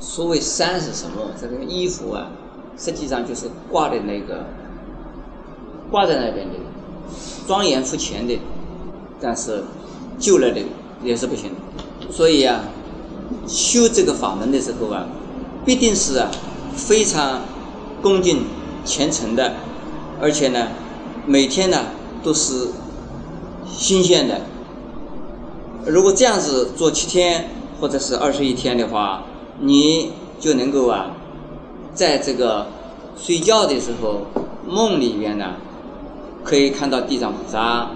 所谓三是什么？这个衣服啊，实际上就是挂的那个挂在那边的，庄严不前的，但是旧了的也是不行。所以啊，修这个法门的时候啊，必定是啊非常恭敬虔诚的，而且呢，每天呢都是新鲜的。如果这样子做七天或者是二十一天的话，你就能够啊，在这个睡觉的时候梦里面呢，可以看到地藏菩萨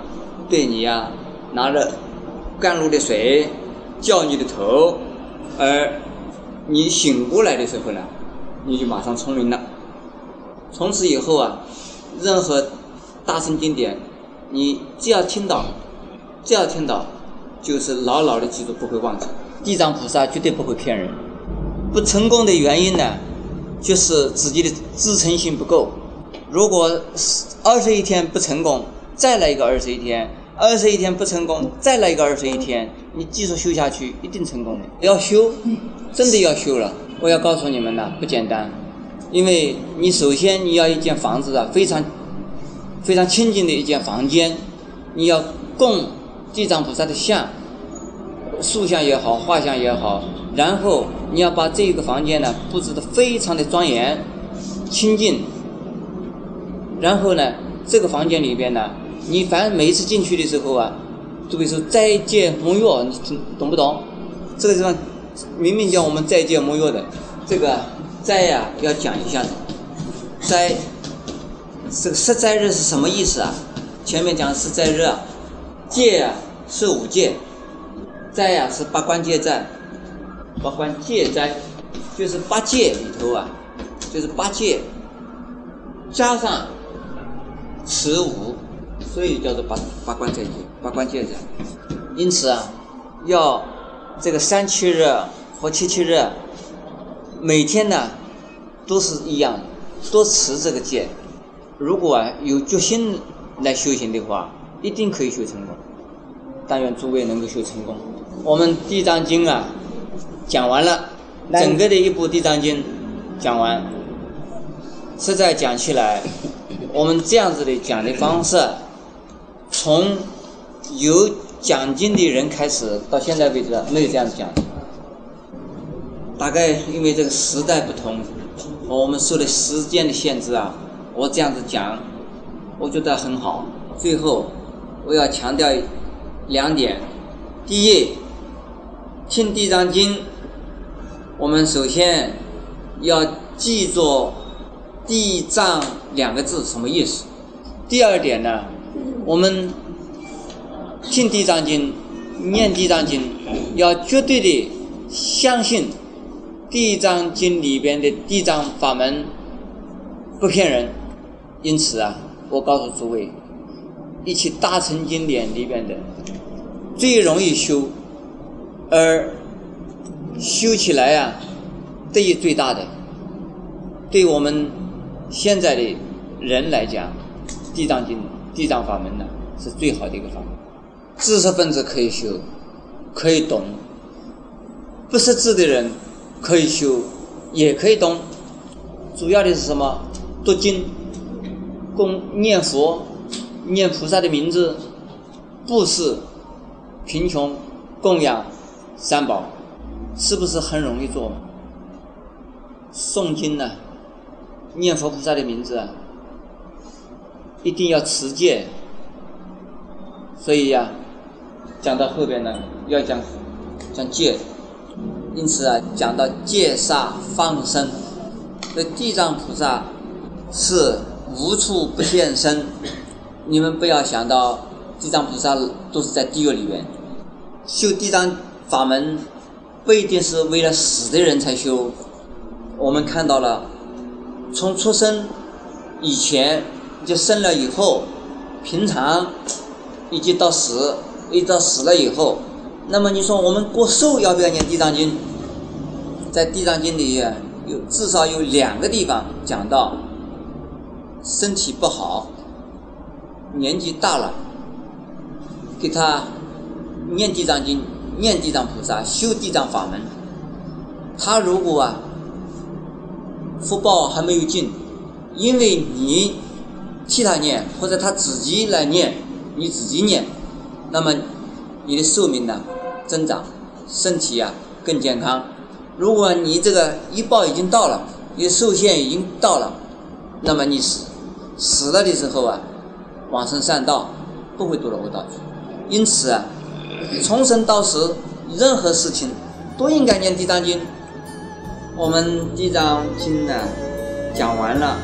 对你呀拿着甘露的水浇你的头，而你醒过来的时候呢，你就马上聪明了。从此以后啊，任何大圣经典，你只要听到，只要听到。就是牢牢的记住，不会忘记。地藏菩萨绝对不会骗人。不成功的原因呢，就是自己的支撑性不够。如果二十一天不成功，再来一个二十一天；二十一天不成功，再来一个二十一天。你继续修下去，一定成功的。要修，真的要修了。我要告诉你们呢，不简单。因为你首先你要一间房子啊，非常非常清净的一间房间，你要供。地藏菩萨的像，塑像也好，画像也好，然后你要把这个房间呢布置的非常的庄严、清净。然后呢，这个房间里边呢，你凡每一次进去的时候啊，都会说斋戒沐浴，你听懂不懂？这个地方明明叫我们斋戒沐浴的，这个斋呀要讲一下子。斋，这个十斋日是什么意思啊？前面讲十斋日。戒啊是五戒，斋呀是八关戒斋，八关戒斋就是八戒里头啊，就是八戒加上持五，所以叫做八八关斋戒，八关戒斋。因此啊，要这个三七日和七七日，每天呢都是一样，多持这个戒。如果啊有决心来修行的话。一定可以修成功，但愿诸位能够修成功。我们《地藏经》啊，讲完了，整个的一部《地藏经》讲完，实在讲起来，我们这样子的讲的方式，从有讲经的人开始到现在为止没有这样子讲。大概因为这个时代不同，和我们受的时间的限制啊，我这样子讲，我觉得很好。最后。我要强调两点：第一，听《地藏经》，我们首先要记住“地藏”两个字什么意思；第二点呢，我们听《地藏经》、念《地藏经》，要绝对的相信《地藏经》里边的地藏法门不骗人。因此啊，我告诉诸位。一起大乘经典里边的最容易修，而修起来啊得益最大的，对我们现在的人来讲，地藏经、地藏法门呢是最好的一个法门。知识分子可以修，可以懂；不识字的人可以修，也可以懂。主要的是什么？读经、供念佛。念菩萨的名字，布施、贫穷、供养三宝，是不是很容易做？诵经呢，念佛菩萨的名字，一定要持戒。所以呀，讲到后边呢，要讲讲戒。因此啊，讲到戒杀放生，这地藏菩萨是无处不现身。你们不要想到地藏菩萨都是在地狱里面修地藏法门，不一定是为了死的人才修。我们看到了，从出生以前就生了以后，平常以及到死，一直到死了以后，那么你说我们过寿要不要念地藏经？在地藏经里有至少有两个地方讲到身体不好。年纪大了，给他念地藏经、念地藏菩萨、修地藏法门，他如果啊福报还没有尽，因为你替他念，或者他自己来念，你自己念，那么你的寿命呢增长，身体啊更健康。如果你这个一报已经到了，你的寿限已经到了，那么你死死了的时候啊，往生善道不会堕落恶道去。因此啊，从生到死，任何事情都应该念地藏经。我们地藏经呢讲完了。